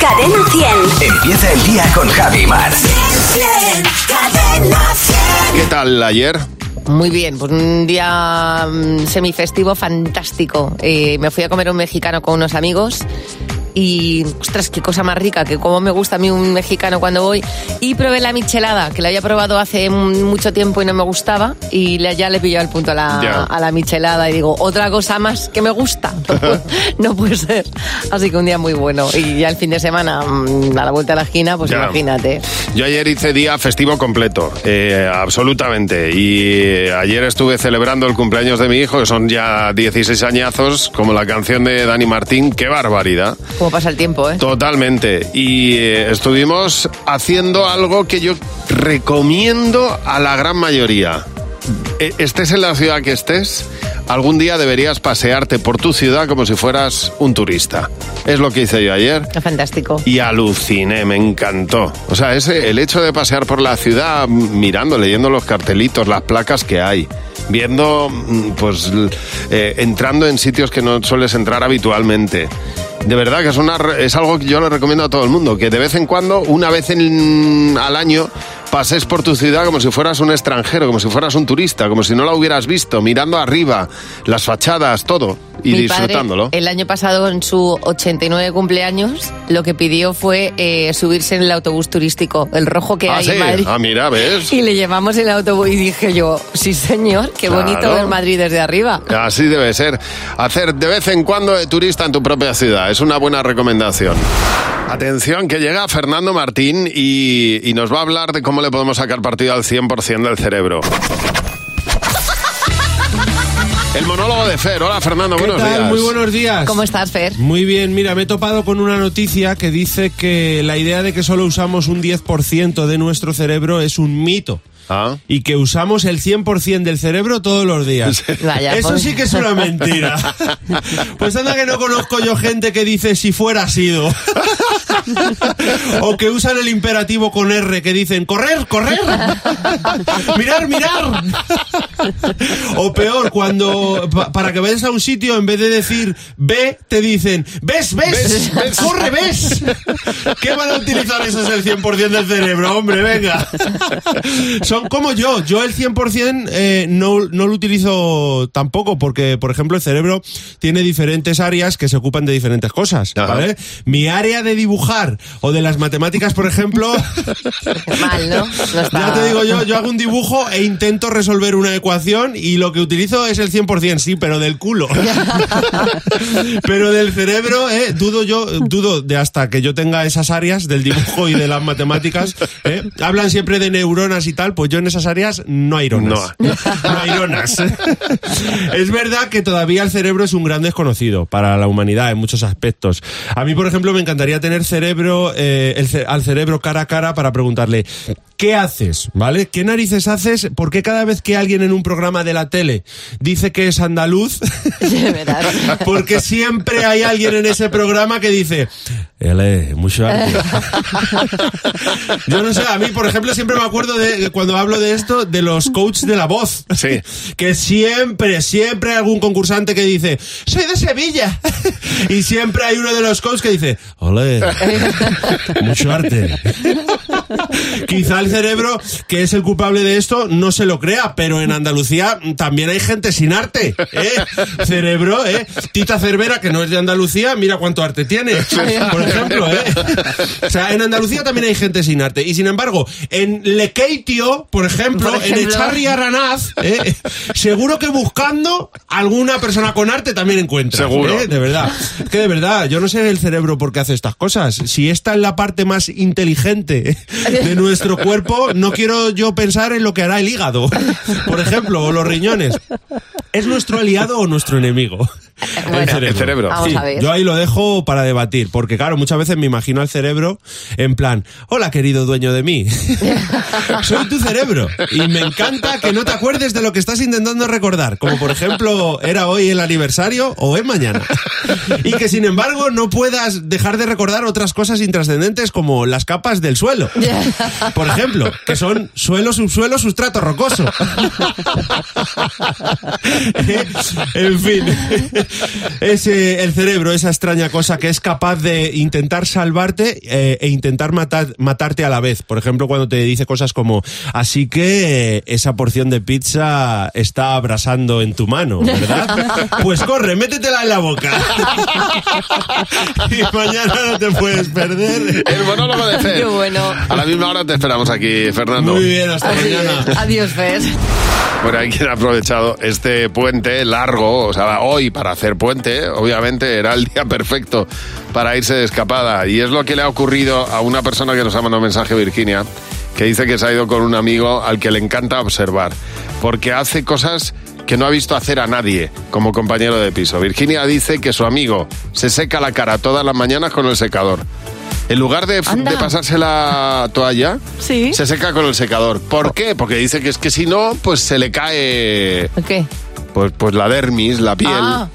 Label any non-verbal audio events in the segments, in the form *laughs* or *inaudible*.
Cadena 100. Empieza el día con Javi Mar. Cadena 100. ¿Qué tal ayer? Muy bien, pues un día mm, semifestivo fantástico. Eh, me fui a comer un mexicano con unos amigos y, ostras, qué cosa más rica, que como me gusta a mí un mexicano cuando voy. Y probé la michelada, que la había probado hace mucho tiempo y no me gustaba. Y ya le pilló el punto a la, a la michelada y digo, otra cosa más que me gusta. *laughs* no puede ser. Así que un día muy bueno. Y ya el fin de semana, mm, a la vuelta de la esquina, pues Ya. imagínate. Yo ayer hice día festivo completo, eh, absolutamente. Y ayer estuve celebrando el cumpleaños de mi hijo, que son ya 16 añazos, como la canción de Dani Martín. ¡Qué barbaridad! Cómo pasa el tiempo, ¿eh? Totalmente. Y eh, estuvimos haciendo algo que yo recomiendo a la gran mayoría. Eh, Estés en la ciudad que estés, algún día deberías pasearte por tu ciudad como si fueras un turista. Es lo que hice yo ayer. Fantástico. Y aluciné, me encantó. O sea, ese, el hecho de pasear por la ciudad mirando, leyendo los cartelitos, las placas que hay, viendo, mm, pues, eh, entrando en sitios que no sueles entrar habitualmente. De verdad que es, una, es algo que yo le recomiendo a todo el mundo, que de vez en cuando, una vez en- al año, pases por tu ciudad como si fueras un extranjero, como si fueras un turista, como si no la hubieras visto, mirando arriba, las fachadas, todo, y Mi padre, disfrutándolo. el año pasado, en su 89 cumpleaños, lo que pidió fue eh, subirse en el autobús turístico, el rojo que ah, hay sí. en Madrid. Ah, mira, ¿ves? *laughs* Y le llevamos el autobús y dije yo, sí señor, qué Claro. bonito ver Madrid desde arriba. Así debe ser. Hacer de vez en cuando de turista en tu propia ciudad es una buena recomendación. Atención, que llega Fernando Martín y, y nos va a hablar de cómo le podemos sacar partido al 100% del cerebro. El monólogo de Fer. Hola Fernando, ¿Qué buenos tal? días. Muy buenos días. ¿Cómo estás, Fer? Muy bien, mira, me he topado con una noticia que dice que la idea de que solo usamos un 10% de nuestro cerebro es un mito. Ah. Y que usamos el 100% del cerebro todos los días. Vaya, Eso pues- sí que es una mentira. *laughs* Pues anda que no conozco yo gente que dice si fuera sido. *laughs* *laughs* O que usan el imperativo con R, que dicen correr, correr. *laughs* Mirar, mirar. *laughs* O peor, cuando pa- para que vayas a un sitio, en vez de decir ve, te dicen ves, ves, corre, ves. ¿Qué van a utilizar esos el 100% del cerebro, hombre? Venga. Son como yo. Yo el 100% eh, no, no lo utilizo tampoco porque, por ejemplo, el cerebro tiene diferentes áreas que se ocupan de diferentes cosas. Mi área de dibujar o de las matemáticas, por ejemplo... *laughs* Mal, ¿no? No está- Ya te digo yo, yo hago un dibujo e intento resolver una ecuación y lo que utilizo es el 100%, sí, pero del culo. *laughs* pero del cerebro, eh, dudo yo, dudo de hasta que yo tenga esas áreas del dibujo y de las matemáticas. eh. Hablan siempre de neuronas y tal, pues yo en esas áreas no hay ironas. No. No hay ironas. es verdad que todavía el cerebro es un gran desconocido para la humanidad en muchos aspectos. A mí, por ejemplo, me encantaría tener cerebro, eh, el ce- al cerebro cara a cara para preguntarle, ¿qué haces? ¿Vale? ¿Qué narices haces? ¿Por qué cada vez que alguien en un programa de la tele dice que es andaluz? *laughs* *laughs* Porque siempre hay alguien en ese programa que dice, él es mucho arte. *laughs* Yo no sé, a mí, por ejemplo, siempre me acuerdo de, cuando hablo de esto, de los coaches de la voz. Sí. Que siempre, siempre hay algún concursante que dice, soy de Sevilla. Y siempre hay uno de los coaches que dice, ole, *laughs* mucho arte. *laughs* *laughs* Quizá el cerebro, que es el culpable de esto, no se lo crea, pero en Andalucía también hay gente sin arte. ¿eh? Cerebro, ¿eh? Tita Cervera, que no es de Andalucía, mira cuánto arte tiene, por ejemplo. ¿eh? O sea, en Andalucía también hay gente sin arte. Y sin embargo, en Lekeitio, por ejemplo, Por en ejemplo. Echarri Aranaz, ¿eh? seguro que buscando alguna persona con arte también encuentra. Seguro. ¿eh? De verdad. Es que de verdad, yo no sé el cerebro por qué hace estas cosas. Si esta es la parte más inteligente *laughs* de nuestro cuerpo, no quiero yo pensar en lo que hará el hígado, por ejemplo, o los riñones. ¿Es nuestro aliado o nuestro enemigo? *laughs* Bueno, El cerebro. Vamos Sí, a ver. Yo ahí lo dejo para debatir, porque claro, muchas veces me imagino al cerebro en plan, hola querido dueño de mí, *laughs* soy tu cerebro y me encanta que no te acuerdes de lo que estás intentando recordar, como por ejemplo era hoy el aniversario o es mañana, *laughs* y que sin embargo no puedas dejar de recordar otras cosas intrascendentes como las capas del suelo, por ejemplo, que son suelo, subsuelo, sustrato rocoso. en fin, es eh, el cerebro, esa extraña cosa que es capaz de intentar salvarte eh, e intentar matar, matarte a la vez. Por ejemplo, cuando te dice cosas como, así que eh, esa porción de pizza está abrasando en tu mano, ¿verdad? *laughs* Pues corre, métetela en la boca. *laughs* y mañana no te puedes perder. El monólogo de Fer. Qué bueno. A la misma hora te esperamos aquí, Fernando. Muy bien, hasta mañana. Adiós, Fer. Bueno, hay quien ha aprovechado este puente largo, o sea, hoy para hacer puente, obviamente era el día *laughs* perfecto para irse de escapada. Y es lo que le ha ocurrido a una persona que nos ha mandado un mensaje, Virginia, que dice que se ha ido con un amigo al que le encanta observar, porque hace cosas que no ha visto hacer a nadie como compañero de piso. Virginia dice que su amigo se seca la cara todas las mañanas con el secador. En lugar de, de pasarse la toalla, Sí. se seca con el secador. ¿Por qué? Porque dice que es que si no, pues se le cae ¿Qué? pues, pues la dermis, la piel. Ah,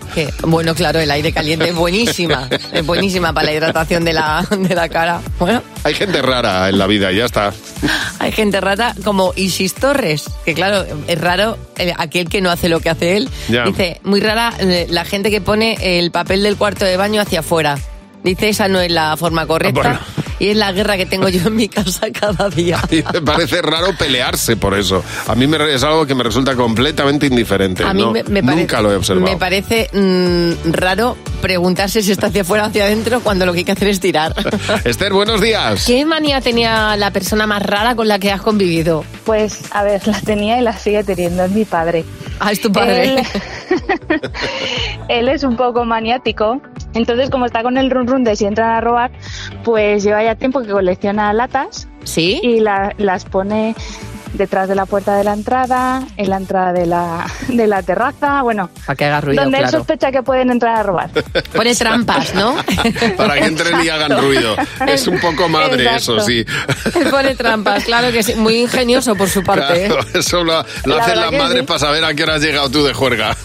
bueno, claro, el aire caliente es buenísima. *laughs* Es buenísima para la hidratación de la, de la cara. Bueno, Hay gente rara en la vida, ya está. hay gente rata como Isis Torres, que claro, es raro eh, aquel que no hace lo que hace él. Ya. Dice, muy rara eh, la gente que pone el papel del cuarto de baño hacia afuera. Dice, esa no es la forma correcta. Bueno. Y es la guerra que tengo yo en mi casa cada día. *laughs* Y me parece raro pelearse por eso. A mí me, re- es algo que me resulta completamente indiferente. A mí ¿no? me, me parece, Nunca lo he observado. Me parece mm, raro preguntarse si está hacia afuera o hacia adentro cuando lo que hay que hacer es tirar. *laughs* Esther, buenos días. ¿Qué manía tenía la persona más rara con la que has convivido? Pues, a ver, la tenía y la sigue teniendo, es mi padre. Ah, es tu padre. Él, *laughs* él es un poco maniático, entonces como está con el run run de si entran a robar, pues lleva ya tiempo que colecciona latas ¿Sí? y la- las pone detrás de la puerta de la entrada, en la entrada de la, *laughs* de la terraza, bueno, Para que haga ruido, donde él claro. sospecha que pueden entrar a robar. *laughs* Pone trampas, ¿no? *laughs* Para que entren y hagan ruido. Es un poco madre Exacto. eso, sí. Pone trampas, claro que sí. Muy ingenioso por su parte. ¿eh? Claro, eso lo, lo La hacen las madres sí. para saber a qué hora has llegado tú de juerga.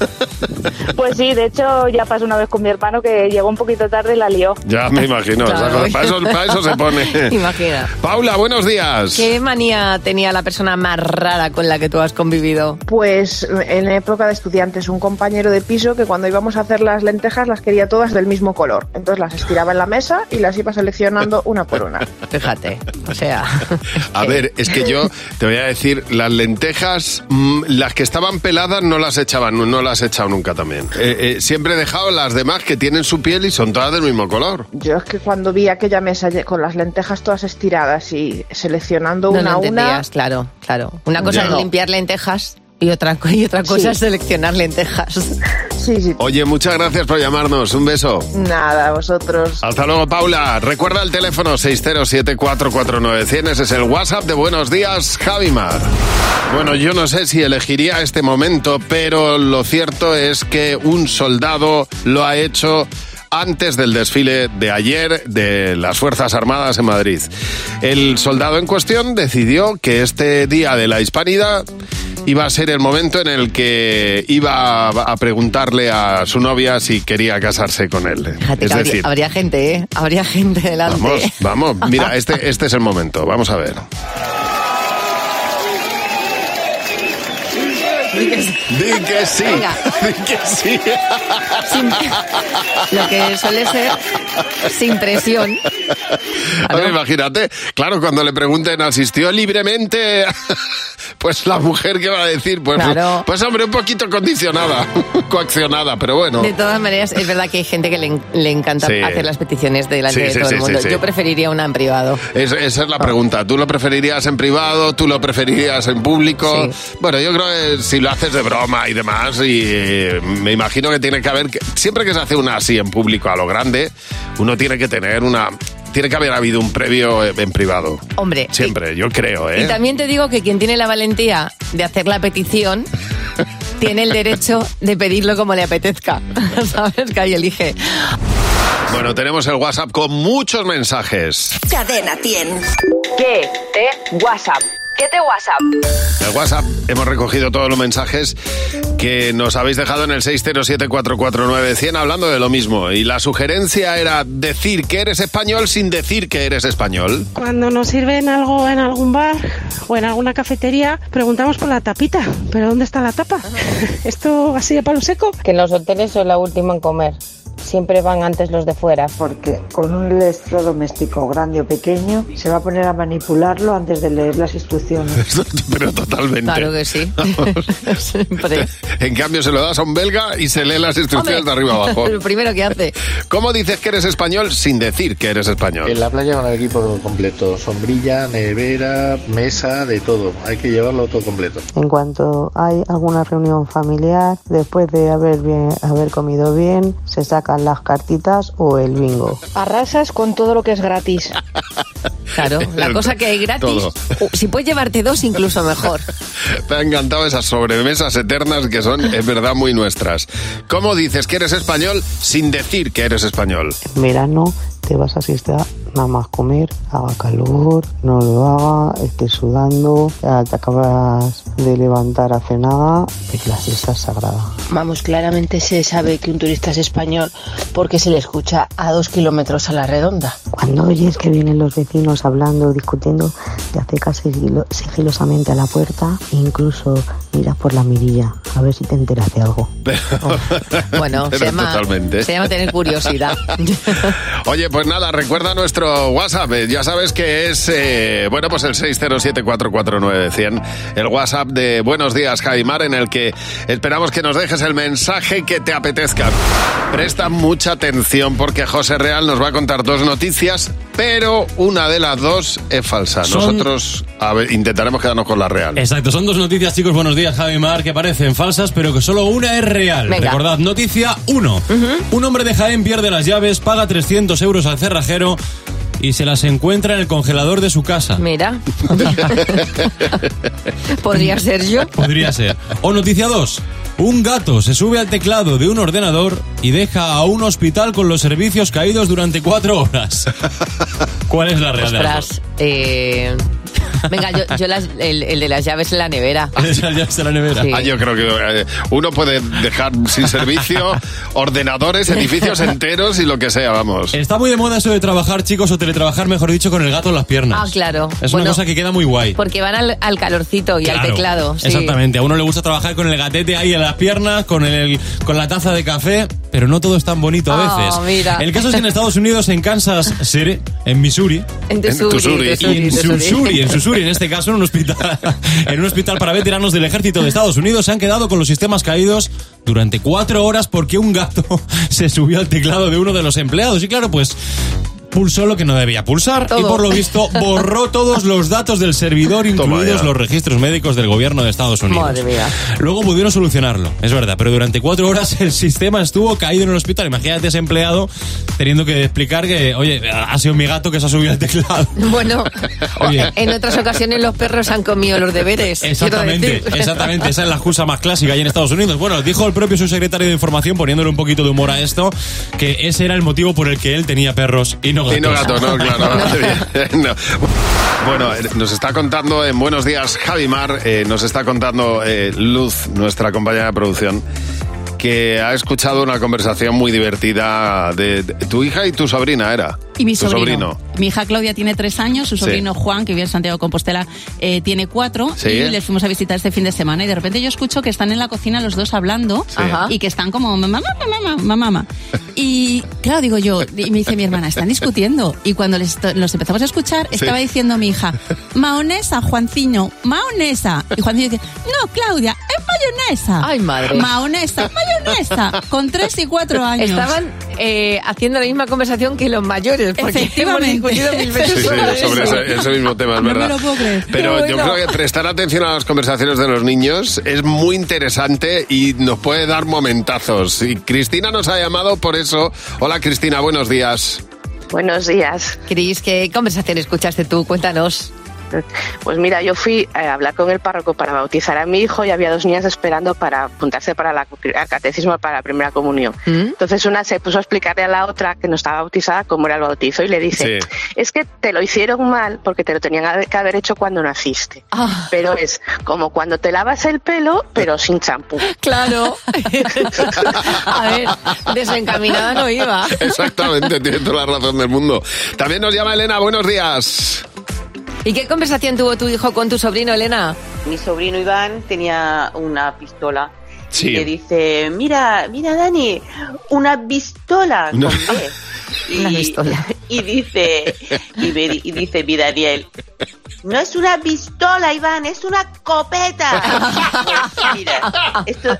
Pues sí, de hecho ya pasó una vez con mi hermano que llegó un poquito tarde y la lió. Ya me imagino. Claro. o sea, para, eso, para eso se pone. Imagina. Paula, buenos días. ¿Qué manía tenía la persona más rara con la que tú has convivido? Pues en época de estudiantes, un compañero de piso que cuando íbamos a hacer las lentejas las quería todas del mismo color. Entonces las estiraba en la mesa y las iba seleccionando una por una. *laughs* Fíjate, o sea... *laughs* A ver, es que yo te voy a decir, las lentejas, mm, las que estaban peladas no las echaban, no, no las he echado nunca también. Eh, eh, siempre he dejado las demás que tienen su piel y son todas del mismo color. Yo es que cuando vi aquella mesa con las lentejas todas estiradas y seleccionando No una a una, claro, claro. Una cosa Ya. es limpiar lentejas y otra, y otra cosa Sí. es seleccionar lentejas. sí, sí. Oye, muchas gracias por llamarnos. Un beso. Nada, vosotros. Hasta luego, Paula. Recuerda el teléfono 607-449-100. Ese es el WhatsApp de Buenos Días, Javimar. Bueno, yo no sé si elegiría este momento, pero lo cierto es que un soldado lo ha hecho antes del desfile de ayer de las Fuerzas Armadas en Madrid. El soldado en cuestión decidió que este día de la hispanidad iba a ser el momento en el que iba a preguntarle a su novia si quería casarse con él. Fíjate es habría, decir, habría gente, ¿eh? Habría gente delante. Vamos, vamos. Mira, este, este es el momento. Vamos a ver. Di que sí. Venga. Di que sí. Sin- lo que suele ser sin presión. Ahora, imagínate, claro, cuando le pregunten, ¿asistió libremente? Pues la mujer que va a decir, pues, Claro. pues hombre, un poquito condicionada, *laughs* coaccionada, pero bueno. De todas maneras, es verdad que hay gente que le, le encanta Sí. hacer las peticiones delante Sí, de sí, todo sí, el sí, mundo. sí. Yo preferiría una en privado. Es- esa es la pregunta. ¿Tú lo preferirías en privado? ¿Tú lo preferirías en público? Sí. Bueno, yo creo que si lo haces de broma y demás, y eh, me imagino que tiene que haber... que- siempre que se hace una así en público a lo grande, uno tiene que tener una... Tiene que haber habido un previo en privado. Hombre, Siempre, yo creo, ¿eh? Y también te digo que quien tiene la valentía de hacer la petición *laughs* tiene el derecho de pedirlo como le apetezca. *laughs* ¿Sabes? Que ahí elige. Bueno, tenemos el WhatsApp con muchos mensajes. Cadena 100. ¿Qué te WhatsApp? 7 WhatsApp. En el WhatsApp hemos recogido todos los mensajes que nos habéis dejado en el 607-449-100 hablando de lo mismo. Y la sugerencia era decir que eres español sin decir que eres español. Cuando nos sirven algo en algún bar o en alguna cafetería, preguntamos por la tapita. ¿Pero dónde está la tapa? *laughs* ¿Esto así de palo seco? Que en los hoteles soy la última en comer. Siempre van antes los de fuera. Porque con un electrodoméstico grande o pequeño se va a poner a manipularlo antes de leer las instrucciones. *laughs* Pero totalmente. Claro que sí. *laughs* Siempre. En cambio, se lo das a un belga y se lee las instrucciones de arriba abajo. *laughs* Lo primero que hace. ¿Cómo dices que eres español sin decir que eres español? En la playa con el equipo completo, sombrilla, nevera, mesa, de todo. Hay que llevarlo todo completo. En cuanto hay alguna reunión familiar, después de haber, bien, haber comido bien, se sacan las cartitas o el bingo. Arrasas con todo lo que es gratis. *laughs* Claro, la cosa que hay gratis. Todo. Si puedes llevarte dos, incluso mejor. *laughs* Me han encantado esas sobremesas eternas que son, es verdad, muy nuestras. ¿Cómo dices que eres español sin decir que eres español? En verano te vas a siesta nada más comer, haga calor, no lo haga, estés sudando, ya te acabas de levantar hace nada, pero la siesta es sagrada. Vamos, claramente se sabe que un turista es español porque se le escucha a dos kilómetros a la redonda. Cuando oyes que vienen los vecinos hablando, discutiendo, te acercas sigilo- sigilosamente a la puerta e incluso miras por la mirilla a ver si te enteras de algo. *laughs* Bueno, *laughs* se llama, totalmente. se llama tener curiosidad. *laughs* Oye, pues nada, recuerda nuestro WhatsApp. eh, Ya sabes que es, eh, bueno, pues el 607-449-100. El WhatsApp de Buenos Días, Jaimar, en el que esperamos que nos dejes el mensaje que te apetezca. Presta mucha atención porque José Real nos va a contar dos noticias, pero una de las dos es falsa. Son- Nosotros a ver, intentaremos quedarnos con la real. Exacto, son dos noticias, chicos. Buenos días, Javi Mar, que parecen falsas, pero que solo una es real. Venga. Recordad, noticia 1. Un hombre de Jaén pierde las llaves, paga 300 euros al cerrajero y se las encuentra en el congelador de su casa. Mira. *laughs* Podría ser yo. Podría ser. O noticia 2. Un gato se sube al teclado de un ordenador y deja a un hospital con los servicios caídos durante cuatro horas. *laughs* ¿Cuál es la real de las Ostras. eh, Venga, yo, yo las- el, el de las llaves en la nevera. *laughs* Esas llaves de la nevera. Sí. Ah, yo creo que eh, uno puede dejar sin *laughs* servicio ordenadores, edificios *laughs* enteros y lo que sea, vamos. Está muy de moda eso de trabajar, chicos, o teletrabajar, mejor dicho, con el gato en las piernas. Ah, claro. Es Bueno, una cosa que queda muy guay. Porque van al, al calorcito y al Claro, teclado. sí. Exactamente. A uno le gusta trabajar con el gatete ahí en las piernas, con el con la taza de café, pero no todo es tan bonito a Ah, veces. mira. El caso es que en Estados Unidos, en Kansas City, en Missouri, En En Tusuri, Tusuri. Tusuri, y en Tusuri. Susuri, en Susuri, en este caso, en un hospital, en un hospital para veteranos del ejército de Estados Unidos, se han quedado con los sistemas caídos durante cuatro horas porque un gato se subió al teclado de uno de los empleados. Y claro, pues pulsó lo que no debía pulsar y Todo. por lo visto *laughs* borró todos los datos del servidor, incluidos los registros médicos del gobierno de Estados Unidos. Madre mía. Luego pudieron solucionarlo, es verdad, pero durante cuatro horas el sistema estuvo caído en el hospital. Imagínate ese empleado teniendo que explicar que, oye, ha sido mi gato que se ha subido al teclado. *laughs* Bueno, *laughs* Oye. en otras ocasiones los perros han comido los deberes. Exactamente, decir. exactamente. Esa es la excusa más clásica ahí en Estados Unidos. Bueno, dijo el propio subsecretario de Información, poniéndole un poquito de humor a esto, que ese era el motivo por el que él tenía perros y no gatos. Y no gato, no, claro. *laughs* *laughs* No. Bueno, eh, nos está contando en Buenos Días Javimar, eh, nos está contando eh, Luz, nuestra compañera de producción, que ha escuchado una conversación muy divertida de, de- tu hija y tu sobrina, ¿era? Y mi sobrino. Mi hija Claudia tiene tres años, su Sí. sobrino Juan, que vive en Santiago de Compostela, eh, tiene cuatro. Sí. Y les fuimos a visitar este fin de semana. Y de repente yo escucho que están en la cocina los dos hablando y que están como mamá, mamá, mamá, mamá. *laughs* Y claro, digo yo, y me dice mi hermana, están discutiendo. Y cuando les los empezamos a escuchar, Sí. estaba diciendo mi hija, maonesa, Juanciño, maonesa. Y Juanciño dice, no, Claudia, es mayonesa. Ay, madre. Maonesa, mayonesa. Con tres y cuatro años. Estaban eh, haciendo la misma conversación que los mayores, porque hemos Efectivamente. discutido mil veces Sí, sí, sobre, eso. ese, ese mismo tema, es No me verdad. lo puedo creer. Pero yo creo que prestar atención a las conversaciones de los niños es muy interesante y nos puede dar momentazos. Y Cristina nos ha llamado por eso. Hola Cristina, buenos días. Buenos días. Cris, ¿qué conversación escuchaste tú? Cuéntanos. Pues mira, yo fui a hablar con el párroco para bautizar a mi hijo y había dos niñas esperando para apuntarse para la, al catecismo para la primera comunión. Entonces una se puso a explicarle a la otra que no estaba bautizada cómo era el bautizo y le dice, Sí. es que te lo hicieron mal porque te lo tenían que haber hecho cuando naciste. Pero es como cuando te lavas el pelo, pero sin champú. Claro. *laughs* A ver, desencaminada no iba. Exactamente, tiene toda la razón del mundo. También nos llama Elena, buenos días. ¿Y qué conversación tuvo tu hijo con tu sobrino, Elena? Mi sobrino Iván tenía una pistola. Sí. Y le dice, mira, mira Dani, una pistola *laughs* con *laughs* No. Y, Una pistola. Y dice, y, me- y dice mi Daniel, no es una pistola, Iván, es una copeta. Pues *laughs* mira, esto,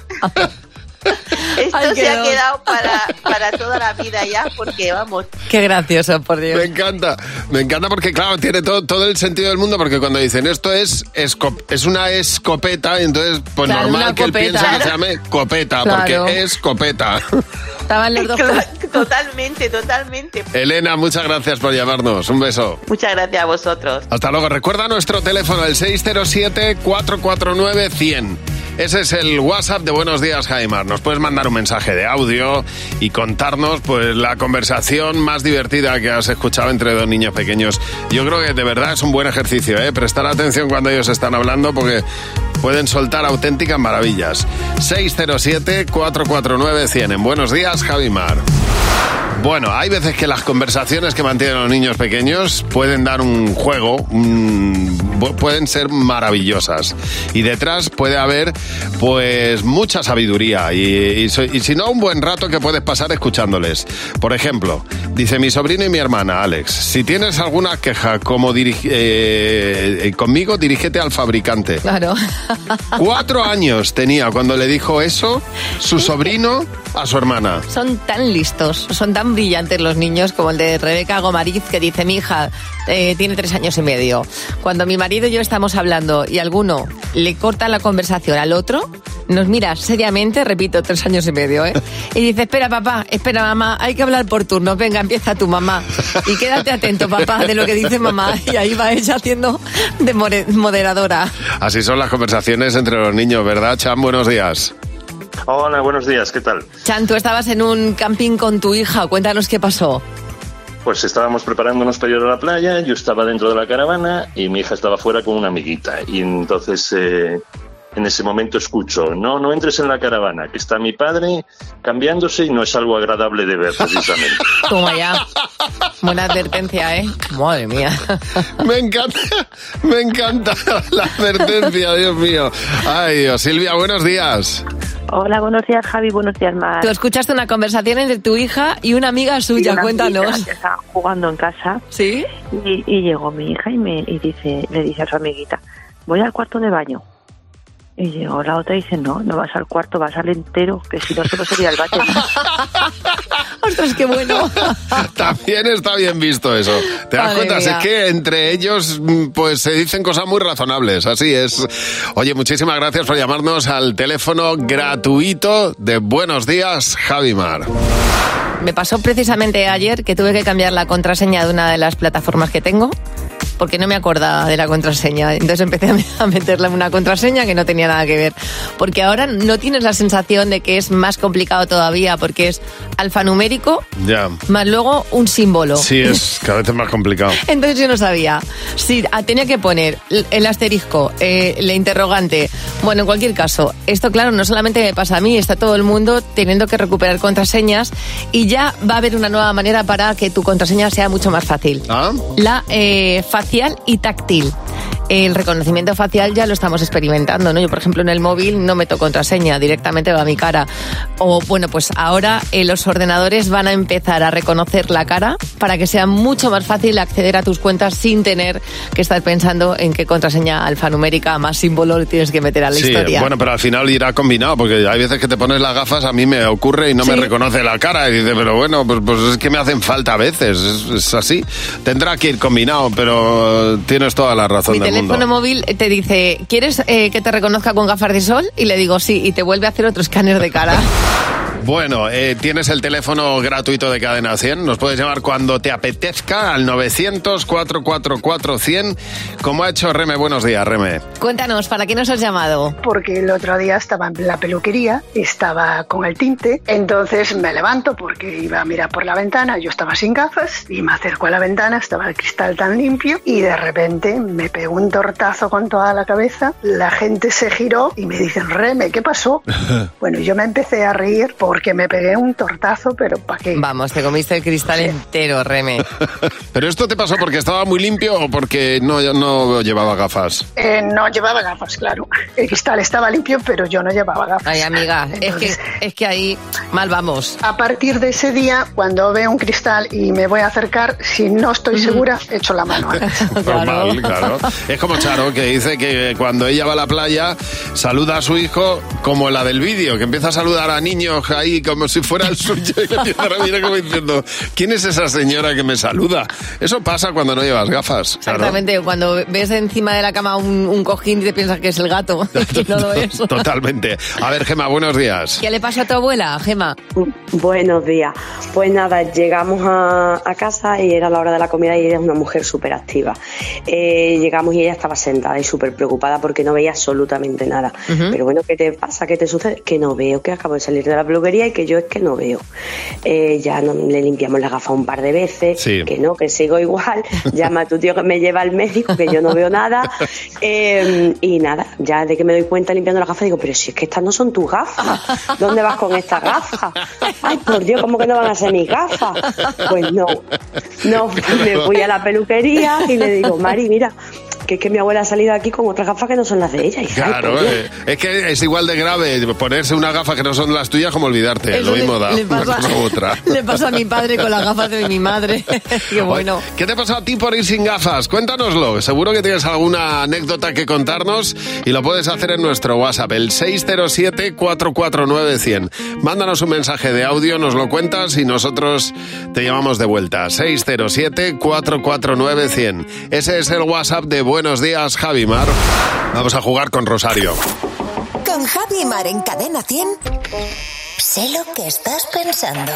*laughs* esto Ay, se ha quedado para, *laughs* para toda la vida ya, porque vamos, Qué gracioso, por Dios. Me encanta, me encanta porque claro, tiene todo, todo el sentido del mundo porque cuando dicen esto es es una escopeta, y entonces pues Claro, normal que él piense que se llame copeta Claro. porque es copeta. Estaban los dos. *laughs* totalmente, totalmente. Elena, muchas gracias por llamarnos. Un beso. Muchas gracias a vosotros. Hasta luego. Recuerda nuestro teléfono, el 607-449-100. Ese es el WhatsApp de Buenos Días, Jaimar. Nos puedes mandar un mensaje de audio y contarnos pues la conversación más divertida que has escuchado entre dos niños pequeños. Yo creo que de verdad es un buen ejercicio, ¿eh? Prestar atención cuando ellos están hablando porque pueden soltar auténticas maravillas. 607-449-100. En Buenos Días, Javimar. Bueno, hay veces que las conversaciones que mantienen los niños pequeños pueden dar un juego, pueden ser maravillosas. Y detrás puede haber, pues, mucha sabiduría y, y si no, un buen rato que puedes pasar escuchándoles. Por ejemplo, dice mi sobrino y mi hermana, Alex, si tienes alguna queja como eh, eh, conmigo, dirígete al fabricante. Claro. Cuatro años tenía cuando le dijo eso su sobrino a su hermana. Son tan listos, son tan brillantes los niños como el de Rebeca Gomariz que dice mi hija eh, tiene tres años y medio. Cuando mi marido y yo estamos hablando y alguno le corta la conversación al otro, nos mira seriamente, repito, tres años y medio, ¿eh? *laughs* Y dice, espera papá, espera mamá, hay que hablar por turnos, venga, empieza tu mamá. Y quédate atento, papá, de lo que dice mamá. Y ahí va ella haciendo de moderadora. Así son las conversaciones entre los niños, ¿verdad, Chan? Buenos días. Hola, buenos días, ¿qué tal? Chan, tú estabas en un camping con tu hija, cuéntanos qué pasó. Pues estábamos preparándonos para ir a la playa, yo estaba dentro de la caravana y mi hija estaba fuera con una amiguita. Y entonces eh, en ese momento escucho, no, no entres en la caravana, que está mi padre cambiándose y no es algo agradable de ver precisamente. *laughs* Toma ya. Buena advertencia, ¿eh? Madre mía. Me encanta, me encanta la advertencia, Dios mío. Ay, Dios. Silvia, buenos días. Hola, buenos días Javi, buenos días Mar. Tú escuchaste una conversación entre tu hija y una amiga suya, una cuéntanos. que Estaban jugando en casa. Sí. Y, y llegó mi hija y me y dice, le dice a su amiguita, voy al cuarto de baño. Y llegó la otra y dice, no, no vas al cuarto, vas al entero, que si no solo sería el váter. *laughs* Ostras, qué bueno. *laughs* También está bien visto eso. ¿Te das cuenta? Es que entre ellos mm, pues se dicen cosas muy razonables, así es. Oye, muchísimas gracias por llamarnos al teléfono gratuito de Buenos Días, Javimar. Me pasó precisamente ayer que tuve que cambiar la contraseña de una de las plataformas que tengo porque no me acordaba de la contraseña. Entonces empecé a meterle una contraseña que no tenía nada que ver. Porque ahora no tienes la sensación de que es más complicado todavía porque es alfanumérico Ya. más luego un símbolo. Sí, es *laughs* cada vez más complicado. Entonces yo no sabía si ah, tenía que poner el- asterisco, eh, el interrogante. Bueno, en cualquier caso, esto claro, no solamente me pasa a mí, está todo el mundo teniendo que recuperar contraseñas y ya va a haber una nueva manera para que tu contraseña sea mucho más fácil. ¿Ah? La eh, y táctil. El reconocimiento facial ya lo estamos experimentando, ¿no? Yo, por ejemplo, en el móvil no meto contraseña, directamente va a mi cara. O, bueno, pues ahora eh, los ordenadores van a empezar a reconocer la cara para que sea mucho más fácil acceder a tus cuentas sin tener que estar pensando en qué contraseña alfanumérica más símbolo le tienes que meter a la Sí, historia. bueno, pero al final irá combinado, porque hay veces que te pones las gafas, a mí me ocurre y no me Sí. reconoce la cara. Y dice, pero bueno, pues, pues es que me hacen falta a veces, es, es así. Tendrá que ir combinado, pero tienes toda la razón Mi del teléfono mundo. móvil te dice, ¿quieres eh, que te reconozca con gafas de sol? Y le digo sí, y te vuelve a hacer otro escáner de cara. *laughs* Bueno, eh, tienes el teléfono gratuito de Cadena 100. Nos puedes llamar cuando te apetezca al 900-444-100. Como ha hecho Reme. Buenos días, Reme. Cuéntanos, ¿para qué nos has llamado? Porque el otro día estaba en la peluquería, estaba con el tinte, entonces me levanto porque iba a mirar por la ventana, yo estaba sin gafas y me acerco a la ventana, estaba el cristal tan limpio y de repente me pegó un tortazo con toda la cabeza, la gente se giró y me dicen, Reme, ¿qué pasó? *laughs* Bueno, yo me empecé a reír porque me pegué un tortazo, pero ¿para qué? Vamos, te comiste el cristal entero, Reme. *laughs* ¿Pero esto te pasó porque estaba muy limpio o porque no, no llevaba gafas? Eh, no llevaba gafas, claro. El cristal estaba limpio, pero yo no llevaba gafas. Ay, amiga, es que, es que ahí mal vamos. A partir de ese día, cuando veo un cristal y me voy a acercar, si no estoy segura, echo la mano. *laughs* Normal, claro. Es como Charo, que dice que cuando ella va a la playa, saluda a su hijo como la del vídeo, que empieza a saludar a niños ahí como si fuera el suyo *laughs* y le empieza a mirar como diciendo, ¿quién es esa señora que me saluda? Eso pasa cuando no llevas gafas. claro. Exactamente, cuando ves encima de la cama un, un cojín y te piensas que es el gato. *laughs* *laughs* y no lo es. Totalmente. A ver, Gema, buenos días. ¿Qué le pasó a tu abuela, Gema? Buenos días. Pues nada, llegamos a, a casa y era la hora de la comida y ella es una mujer súper activa. Eh, llegamos y ella estaba sentada y súper preocupada porque no veía absolutamente nada. Pero bueno, ¿qué te pasa? ¿Qué te sucede? Que no veo, que acabo de salir de la peluquería y que yo es que no veo. Eh, ya no, le limpiamos las gafas un par de veces, Sí. que no, que sigo igual. *laughs* Llama a tu tío que me lleva al médico, que yo no veo nada. *laughs* Eh, y nada, ya de que me doy cuenta limpiando las gafas, digo, pero si es que estas no son tus gafas. ¿Dónde vas con estas gafas? Ay, por Dios, ¿cómo que no van a ser mis gafas? Pues no. No, me fui a la peluquería y le digo, Mari, mira, que es que mi abuela ha salido aquí con otras gafas que no son las de ella. "Ay, Claro, por Dios". eh, es que es igual de grave ponerse unas gafas que no son las tuyas como olvidarte. Eso Lo le- mismo da le *laughs* una pasa- otra. *laughs* Le pasó a mi padre con las gafas de mi madre. *laughs* Qué bueno. ¿Qué te pasó a ti por ir sin gafas? Cuéntanoslo. Seguro que tienes alguna anécdota que contarnos y lo puedes hacer en nuestro WhatsApp, el 607-449-100. Mándanos un mensaje de audio, nos lo cuentas y nosotros te llamamos de vuelta. 607-449-100. Ese es el WhatsApp de Buenos Días, Javimar. Vamos a jugar con Rosario. Con Javi Mar en Cadena 100. Sé lo que estás pensando.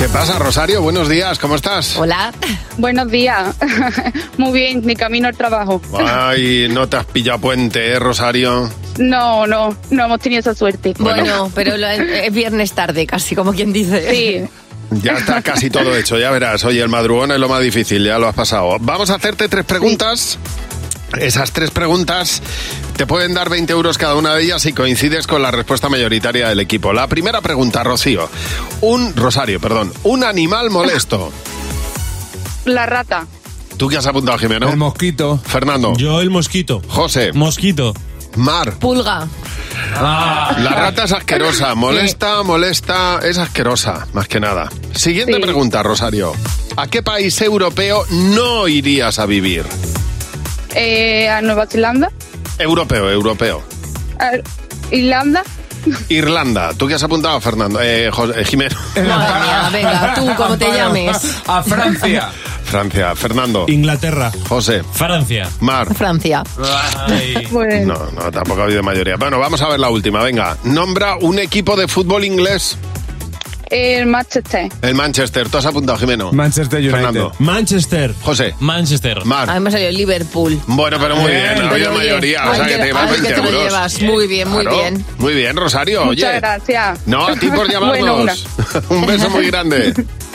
¿Qué pasa, Rosario? Buenos días, ¿cómo estás? Hola. Buenos días. *laughs* Muy bien, mi camino al trabajo. Ay, no te has pillado puente, ¿eh, Rosario? No, no, no hemos tenido esa suerte. Bueno, pero lo- es viernes tarde, casi como quien dice. Sí. Ya está casi todo hecho, ya verás. Oye, el madrugón es lo más difícil, ya lo has pasado. Vamos a hacerte tres preguntas. Esas tres preguntas te pueden dar 20 euros cada una de ellas si coincides con la respuesta mayoritaria del equipo. La primera pregunta, Rocío. Un, Rosario, perdón. Un animal molesto. La rata. ¿Tú qué has apuntado, Jimeno? El mosquito. Fernando. Yo el mosquito. José. Mosquito. Mar. Pulga. La rata es asquerosa, molesta, molesta, es asquerosa, más que nada. Siguiente Sí. pregunta, Rosario. ¿A qué país europeo no irías a vivir? Eh, a Nueva Zelanda. Europeo, europeo. A Irlanda. Irlanda. ¿Tú qué has apuntado, Fernando? Eh, José- eh, Jimeno. Madre mía, venga, tú, *laughs* como te llames. A Francia. Francia. Fernando. Inglaterra. José. Francia. Mar. Francia. *laughs* No, no, tampoco ha habido mayoría. Bueno, vamos a ver la última, venga. Nombra un equipo de fútbol inglés. El Manchester. El Manchester. ¿Tú has apuntado, Jimeno? Manchester United. Fernando. Manchester. José. Manchester. Mar. Además salió Liverpool. Bueno, pero muy bien, ha habido mayoría, o sea ay, que te llevas ay, que 20 te lo euros. llevas. Muy bien, muy Claro. bien. Muy bien, Rosario, Muchas oye. gracias. No, a ti por *laughs* llamarnos. Bueno, *laughs* un beso muy grande. *laughs*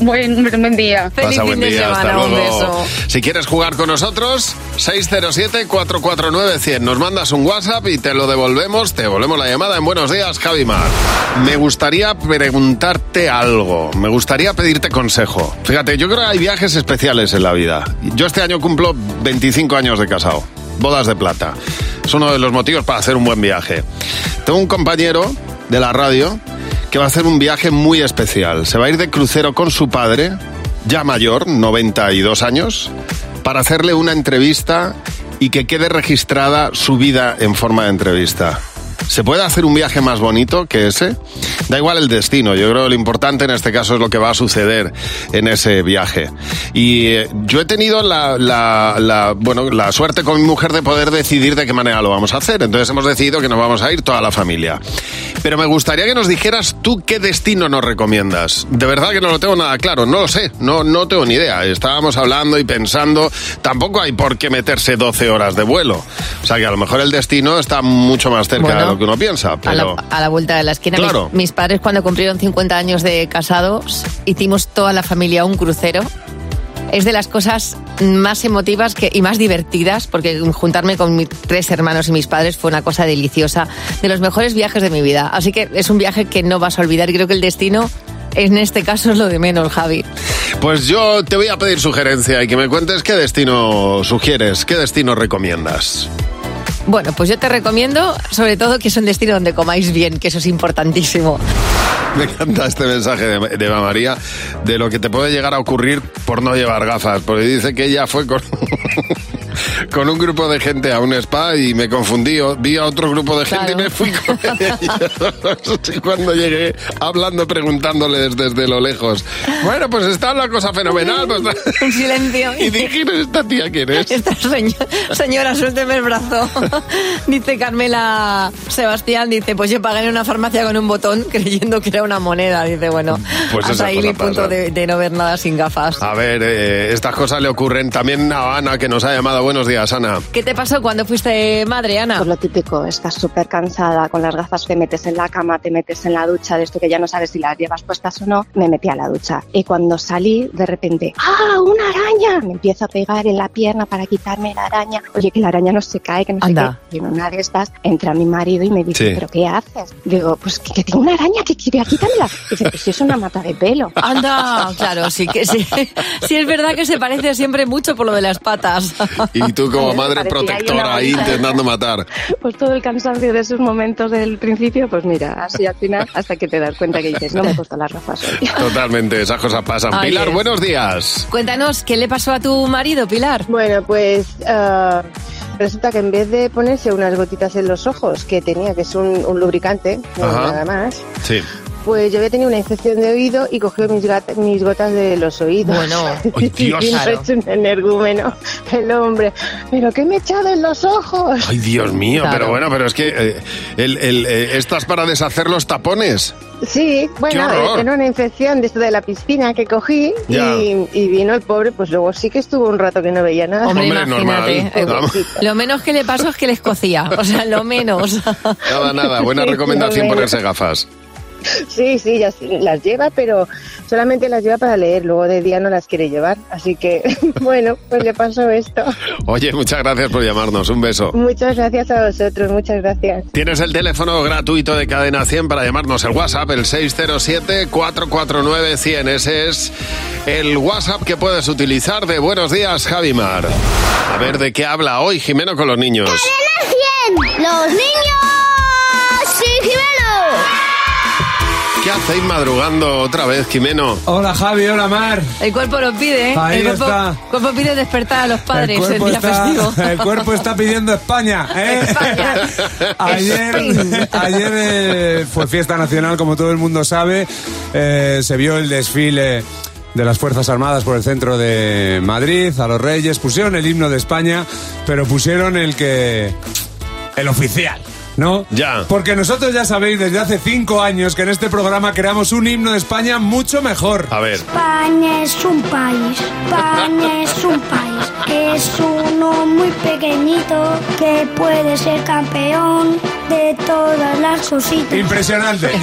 Buen, buen día. Pasa buen día, hasta luego. Si quieres jugar con nosotros, 607-449-100. Nos mandas un WhatsApp y te lo devolvemos. Te devolvemos la llamada en Buenos Días, Javimar. Me gustaría preguntarte algo. Me gustaría pedirte consejo. Fíjate, yo creo que hay viajes especiales en la vida. Yo este año cumplo 25 años de casado. Bodas de plata. Es uno de los motivos para hacer un buen viaje. Tengo un compañero de la radio que va a hacer un viaje muy especial. Se va a ir de crucero con su padre, ya mayor, 92 años, para hacerle una entrevista y que quede registrada su vida en forma de entrevista. ¿Se puede hacer un viaje más bonito que ese? Da igual el destino, yo creo que lo importante en este caso es lo que va a suceder en ese viaje. Y eh, yo he tenido la, bueno, la suerte con mi mujer de poder decidir de qué manera lo vamos a hacer. Entonces hemos decidido que nos vamos a ir toda la familia. Pero me gustaría que nos dijeras tú qué destino nos recomiendas. De verdad que no lo tengo nada claro, no lo sé, no, no tengo ni idea. Estábamos hablando y pensando, tampoco hay por qué meterse 12 horas de vuelo. O sea que a lo mejor el destino está mucho más cerca Bueno, lo que uno piensa. A Pero... la, a la vuelta de la esquina. Claro. Mis, mis padres cuando cumplieron 50 años de casados, hicimos toda la familia un crucero. Es de las cosas más emotivas que, y más divertidas, porque juntarme con mis tres hermanos y mis padres fue una cosa deliciosa, de los mejores viajes de mi vida. Así que es un viaje que no vas a olvidar y creo que el destino en este caso es lo de menos, Javi. Pues yo te voy a pedir sugerencia y que me cuentes qué destino sugieres, qué destino recomiendas. Bueno, pues yo te recomiendo, sobre todo, que es un destino donde comáis bien, que eso es importantísimo. Me encanta este mensaje de, de Eva María de lo que te puede llegar a ocurrir por no llevar gafas, porque dice que ella fue con, *laughs* con un grupo de gente a un spa y me confundí, vi a otro grupo de gente y me fui con *laughs* ella. *laughs* Y Cuando llegué hablando, preguntándole desde, desde lo lejos, bueno, pues está la cosa fenomenal. pues- Un silencio. Y dije, ¿esta tía quién es? Esta señora, señora, suélteme el brazo. Dice Carmela Sebastián, dice, pues yo pagué en una farmacia con un botón creyendo que era una moneda. Dice, bueno, Pues hasta ahí mi punto de, de no ver nada sin gafas. A ver, eh, estas cosas le ocurren también a Ana, que nos ha llamado. Buenos días, Ana. ¿Qué te pasó cuando fuiste madre, Ana? Pues lo típico, estás súper cansada, con las gafas te metes en la cama, te metes en la ducha, de esto que ya no sabes si las llevas puestas o no, me metí a la ducha. Y cuando salí, de repente, ¡ah, una araña! Me empiezo a pegar en la pierna para quitarme la araña. Oye, que la araña no se cae, que no Anda. sé qué. Y en una de estas entra mi marido y me dice, Sí. ¿pero qué haces? Digo, pues que, que tengo una araña, que quiere quítamela. Dice, pues si es una mata de pelo. Anda, claro, sí que sí. Sí es verdad que se parece siempre mucho por lo de las patas. Y tú como madre protectora ahí intentando matar. Pues todo el cansancio de esos momentos del principio, pues mira, así al final, hasta que te das cuenta que dices, no me he puesto las gafas hoy. Totalmente, esas cosas pasan. Ay, Pilar, es. buenos días. Cuéntanos, ¿qué le pasó a tu marido, Pilar? Bueno, pues ah, resulta que en vez de ponerse unas gotitas en los ojos, que tenía, que es un, un lubricante, no nada más, Sí. Pues yo había tenido una infección de oído y cogió mis, gotas de los oídos. Bueno, *laughs* Ay, Dios. y Claro. hecho un energúmeno el hombre. ¿Pero qué me he echado en los ojos? Ay, Dios mío, Claro. pero bueno, pero es que eh, el, el, eh, estas para deshacer los tapones. Sí, bueno, era una infección de esto de la piscina que cogí y, y vino el pobre, pues luego sí que estuvo un rato que no veía nada. Hombre, imagínate. Eh, Lo menos que le pasó es que le escocía. O sea, lo menos. Nada, nada, buena Sí, recomendación ponerse gafas. *laughs* Sí, sí, ya las lleva, pero solamente las lleva para leer, luego de día no las quiere llevar. Así que, *laughs* bueno, pues le pasó esto. Oye, muchas gracias por llamarnos, un beso. Muchas gracias a vosotros, muchas gracias. Tienes el teléfono gratuito de Cadena 100 para llamarnos el WhatsApp, el 607-449-100. Ese es el WhatsApp que puedes utilizar de Buenos Días, Javimar. A ver, ¿de qué habla hoy Jimeno con los niños? ¡Los niños! ¿Qué hacéis madrugando otra vez, Jimeno? Hola Javi, hola Mar. El cuerpo lo pide, ¿eh? Ahí el cuerpo, está. cuerpo pide despertar a los padres el, el, cuerpo día está, festivo. el cuerpo está pidiendo España. ¿eh? *laughs* ayer ayer eh, fue fiesta nacional, como todo el mundo sabe. Eh, se vio el desfile de las Fuerzas Armadas por el centro de Madrid, a los Reyes. Pusieron el himno de España, pero pusieron el que... el oficial. ¿No? Ya. Porque nosotros ya sabéis desde hace cinco años que en este programa creamos un himno de España mucho mejor. A ver. España es un país, España *laughs* es un país, es uno muy pequeñito que puede ser campeón de todas las cositas. Impresionante. *laughs*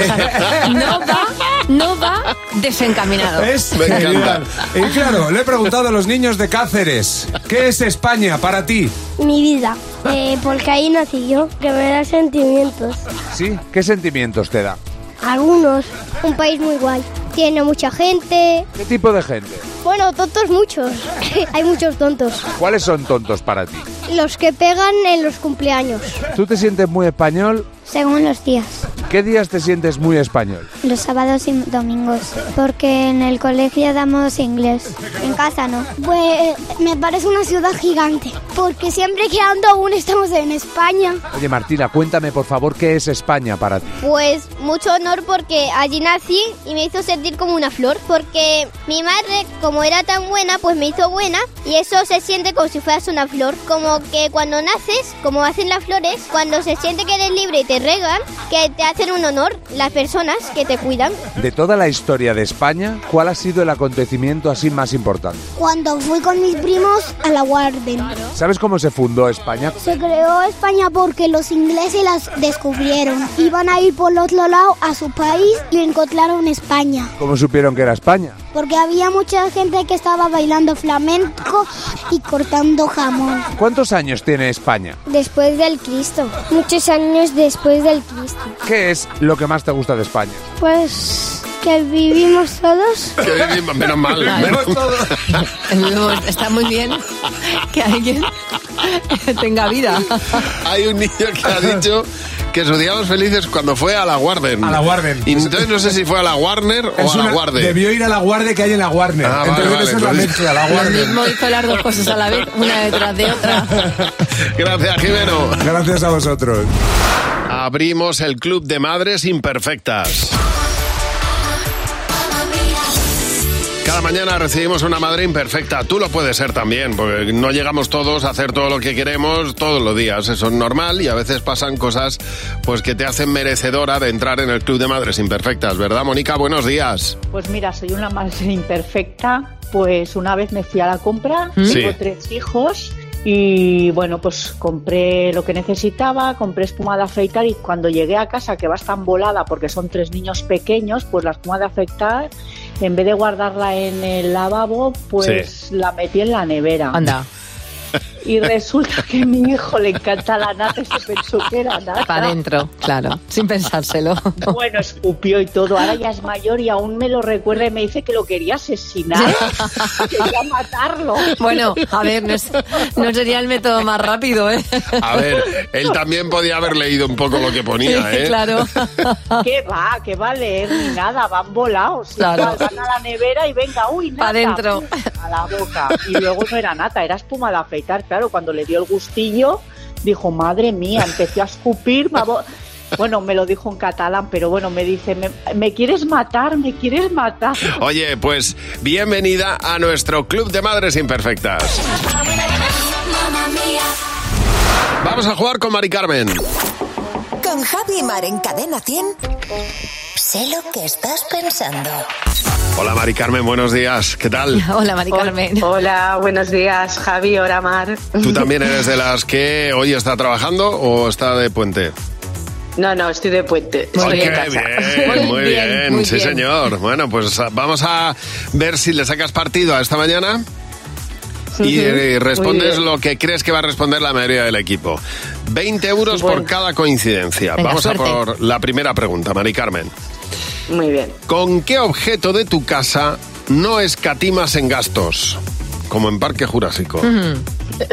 No va, no va desencaminado. Es genial. Y claro, le he preguntado a los niños de Cáceres, ¿qué es España para ti? Mi vida, eh, porque ahí nací yo, que me da sentimientos. ¿Sí? ¿Qué sentimientos te da? Algunos, un país muy guay. Tiene mucha gente. ¿Qué tipo de gente? Bueno, tontos muchos. *laughs* Hay muchos tontos. ¿Cuáles son tontos para ti? Los que pegan en los cumpleaños, ¿Tú te sientes muy español? según los días. ¿Qué ¿Qué días te sientes muy español? Los sábados y domingos, porque en el colegio damos inglés. En casa no. Pues me parece una ciudad gigante, porque siempre que ando aún estamos en España. Oye, Martina, cuéntame por favor qué es España para ti. Pues mucho honor porque allí nací y me hizo sentir como una flor, porque mi madre, como era tan buena, pues me hizo buena y eso se siente como si fueras una flor. Como que cuando naces, como hacen las flores, cuando se siente que eres libre y te regan, que te hacen un honor las personas que te cuidan. De toda la historia de España, ¿cuál ha sido el acontecimiento así más importante? Cuando fui con mis primos a la Warden. ¿Sabes cómo se fundó España? Se creó España porque los ingleses las descubrieron. Iban a ir por el otro lado a su país y encontraron España. ¿Cómo supieron que era España? Porque había mucha gente que estaba bailando flamenco y cortando jamón. ¿Cuántos años tiene España? Después del Cristo. Muchos años después del Cristo. ¿Qué es lo que más te gusta de España? Pues que vivimos todos. Que vivimos, menos mal. menos- Vivimos- Está muy bien que alguien tenga vida. Hay un niño que ha dicho que sus días más felices cuando fue a la Warden. A la Warden. Y entonces no sé si fue a la Warner o a la una- Warden. Debió ir a la guardia que hay en la Warner. Ah, vale, Entonces vale, eso es la entonces- leche, a la Lo Warner. mismo hizo las dos cosas a la vez, una detrás de otra. *laughs* Gracias, Jimeno. Gracias a vosotros. Abrimos el Club de Madres Imperfectas. Cada mañana recibimos una madre imperfecta. Tú lo puedes ser también, porque no llegamos todos a hacer todo lo que queremos todos los días. Eso es normal y a veces pasan cosas pues que te hacen merecedora de entrar en el Club de Madres Imperfectas, ¿verdad, Mónica? Buenos días. Pues mira, soy una madre imperfecta. Pues una vez me fui a la compra, Sí. tengo tres hijos y bueno, pues compré lo que necesitaba, compré espuma de afeitar y cuando llegué a casa, que va tan volada porque son tres niños pequeños, pues la espuma de afeitar, en vez de guardarla en el lavabo, pues la metí en la nevera. Anda. *laughs* Y resulta que a mi hijo le encanta la nata y se pensó que era nata. Para adentro, claro, sin pensárselo. Bueno, escupió y todo. Ahora ya es mayor y aún me lo recuerda y me dice que lo quería asesinar. quería matarlo. Bueno, a ver, no, es- no sería el método más rápido, ¿eh? A ver, él también podía haber leído un poco lo que ponía, ¿eh? Claro. ¿Qué va? ¿Qué va a leer ni nada? Van volados. Claro. Van a la nevera y venga, uy, nata. Pa' dentro. A la boca. Y luego no era nata, era espuma de afeitar. Claro, cuando le dio el gustillo, dijo, madre mía, empecé a escupir. Bueno, me lo dijo en catalán, pero bueno, me dice, ¿me, me quieres matar? ¿Me quieres matar? Oye, pues bienvenida a nuestro Club de Madres Imperfectas. Vamos a jugar con Mari Carmen. Con Javi Mar en Cadena 100. Sé lo que estás pensando. Hola Mari Carmen, buenos días. ¿Qué tal? *laughs* Hola, Mari Carmen. Hola, buenos días, Javi, hola Mar. ¿Tú *laughs* también eres de las que hoy está trabajando o está de puente? No, no, estoy de puente. Estoy en casa. *laughs* bien, muy bien, sí señor. Bueno, pues ah, vamos a ver si le sacas partido a esta mañana. Y eh, muy respondes lo que crees que va a responder la mayoría del equipo. 20 euros por cada coincidencia. Venga, Vamos suerte. a por la primera pregunta, Mari Carmen. Muy bien. ¿Con qué objeto de tu casa no escatimas en gastos? Como en Parque Jurásico.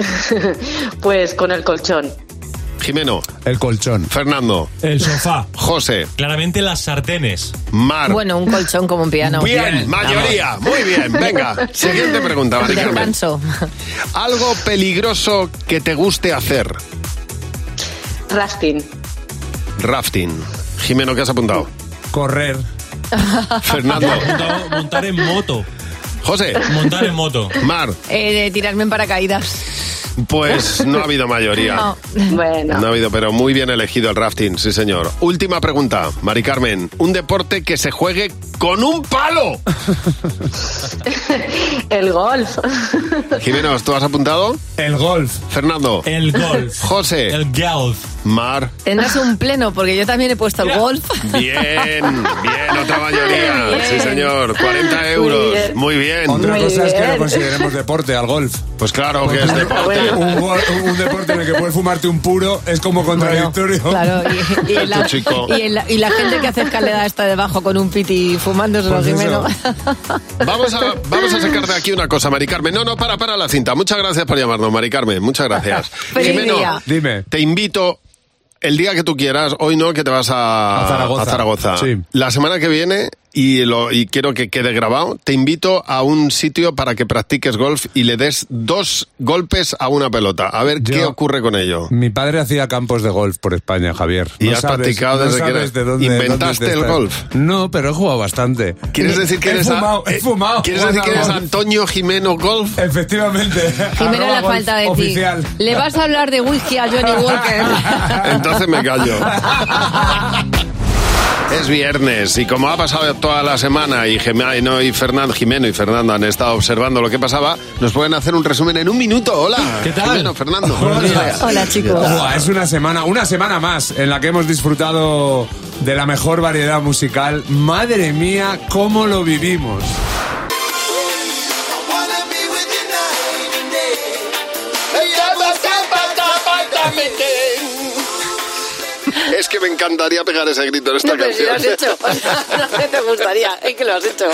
*laughs* pues con el colchón. Jimeno. El colchón. Fernando. El sofá. José. Claramente las sartenes. Mar. Bueno, un colchón como un piano. Bien, mayoría. Muy bien. Venga, *laughs* siguiente pregunta, Mari Carmen. Descanso. Algo peligroso que te guste hacer. Rafting. Rafting. Jimeno, ¿qué has apuntado? Correr. *laughs* Fernando. Montar en moto. José. Montar en moto. Mar. Eh, de tirarme en paracaídas. Pues no ha habido mayoría. No. Bueno. No ha habido, pero muy bien elegido el rafting, sí señor. Última pregunta, Mari Carmen. Un deporte que se juegue con un palo. *laughs* El golf. Jimenos, ¿tú has apuntado? El golf. Fernando. El golf. José. El golf. Mar. Tendrás un pleno, porque yo también he puesto el golf. Bien, bien, otra mayoría. *laughs* Bien. Sí, señor. 40 euros. bien. Muy bien. Otra cosa es que lo consideremos deporte al golf. Pues claro que es deporte. Un, deporte en el que puedes fumarte un puro es como contradictorio. Claro, y, y la, chico. y la- y la gente que hace escalera está debajo con un piti fumándoselo, Pues eso. Jimeno. Vamos a, vamos a sacar de aquí una cosa, Mari Carmen. No, no, para, para la cinta. Muchas gracias por llamarnos, Mari Carmen. Muchas gracias. *laughs* Día. Dime. te invito el día que tú quieras, hoy no, que te vas a, A Zaragoza. a Zaragoza. Sí. La semana que viene, y, lo, y quiero que quede grabado, te invito a un sitio para que practiques golf y le des dos golpes a una pelota. A ver qué ocurre con ello. Mi padre hacía campos de golf por España, Javier. ¿Y has practicado desde que sabes eres- de dónde- inventaste dónde el golf? No, pero he jugado bastante. ¿Quieres decir que he eres a- fumado, he eh, fumado. ¿Quieres decir que eres. Antonio Jimeno Golf? Efectivamente. *laughs* Jimeno golf falta decir. Oficial. Le vas a hablar de whisky a Johnny Walker. Entonces me callo. *laughs* Es viernes y como ha pasado toda la semana y Gemino y Fernando, Jimeno y Fernando han estado observando lo que pasaba, nos pueden hacer un resumen en un minuto. Hola. ¿Qué tal? Jimeno, Fernando. Hola, chicos. Es una semana, una semana más en la que hemos disfrutado de la mejor variedad musical. Madre mía, cómo lo vivimos. Que me encantaría pegar ese grito en esta No, pero si canción. lo has hecho. O sea, *laughs* no te gustaría. Es que lo has hecho.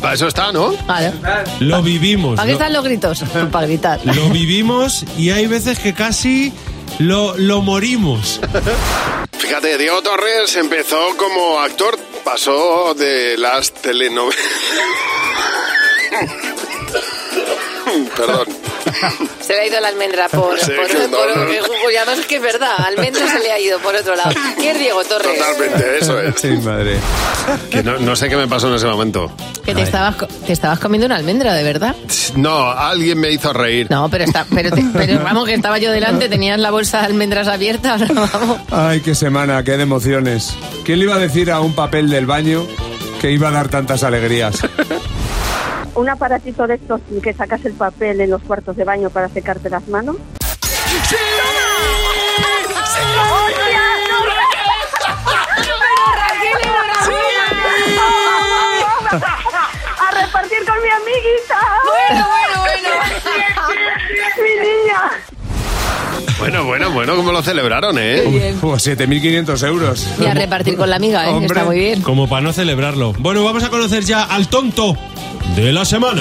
Para eso está, ¿no? Vale. Lo vivimos. ¿Para qué lo- están los gritos? *laughs* Para gritar. Lo vivimos y hay veces que casi lo, lo morimos. Fíjate, Diego Torres empezó como actor, pasó de las telenovelas. *laughs* Perdón. Se le ha ido la almendra por, Sí, por, que no, por- no, no. y además es que es verdad, almendra se le ha ido por otro lado. ¿Qué es Diego Torres? Totalmente, eso es. Sí, madre. Que no, no sé qué me pasó en ese momento. Que te estabas, te estabas comiendo una almendra, de verdad. No, alguien me hizo reír. No, pero está, pero, te- pero *laughs* vamos, que estaba yo delante, tenías la bolsa de almendras abierta. vamos. Ay, qué semana, qué de emociones. ¿Quién le iba a decir a un papel del baño que iba a dar tantas alegrías? *laughs* un aparatito de estos que sacas el papel en los cuartos de baño para secarte las manos. ¡A repartir con mi amiguita! Bueno, bueno, ¡Mi niña! Bueno, bueno, bueno, ¿cómo lo celebraron, eh? bien. Uf, 7.500 euros. Y a repartir con la amiga, ¿eh? Hombre. Está muy bien. Como para no celebrarlo. Bueno, vamos a conocer ya al tonto de la semana.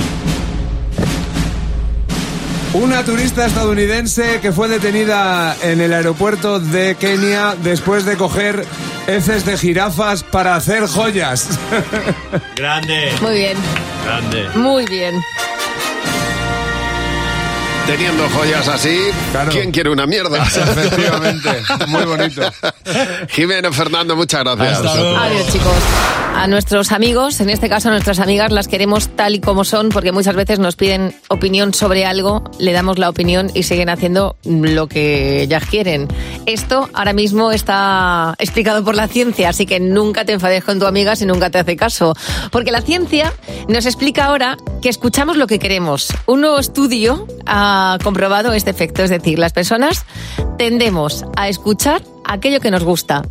Una turista estadounidense que fue detenida en el aeropuerto de Kenia después de coger heces de jirafas para hacer joyas. *laughs* Grande. Muy bien, Grande. muy bien. Teniendo joyas así, ¿quién quiere una mierda? *laughs* Efectivamente, muy bonito. Jimeno, Fernando, muchas gracias. Adiós, chicos. A nuestros amigos, en este caso a nuestras amigas, las queremos tal y como son porque muchas veces nos piden opinión sobre algo, le damos la opinión y siguen haciendo lo que ellas quieren. Esto ahora mismo está explicado por la ciencia, así que nunca te enfades con tu amiga si nunca te hace caso. Porque la ciencia nos explica ahora que escuchamos lo que queremos. Un nuevo estudio ha comprobado este efecto, es decir, las personas tendemos a escuchar aquello que nos gusta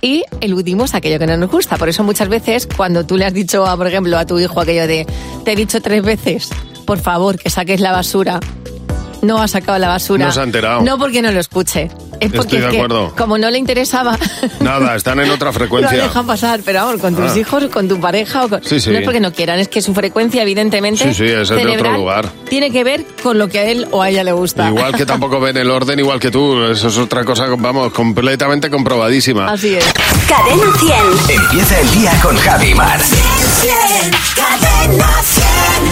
y eludimos aquello que no nos gusta. Por eso muchas veces cuando tú le has dicho, a, por ejemplo, a tu hijo aquello de, te he dicho tres veces, por favor, que saques la basura. No ha sacado la basura. No se ha enterado. No porque no lo escuche. Es porque Estoy de es que, acuerdo. como no le interesaba, Nada, están en otra *laughs* lo frecuencia. dejan pasar. Pero vamos, con tus Ah. hijos, con tu pareja, o con- Sí, sí. no es porque no quieran, es que su frecuencia, evidentemente, Sí, sí, es de otro cerebral, lugar. tiene que ver con lo que a él o a ella le gusta. Igual que tampoco ven el orden igual que tú. Eso es otra cosa, vamos, completamente comprobadísima. Así es. Cadena 100. Empieza el día con Javi Mar. Cadena 100.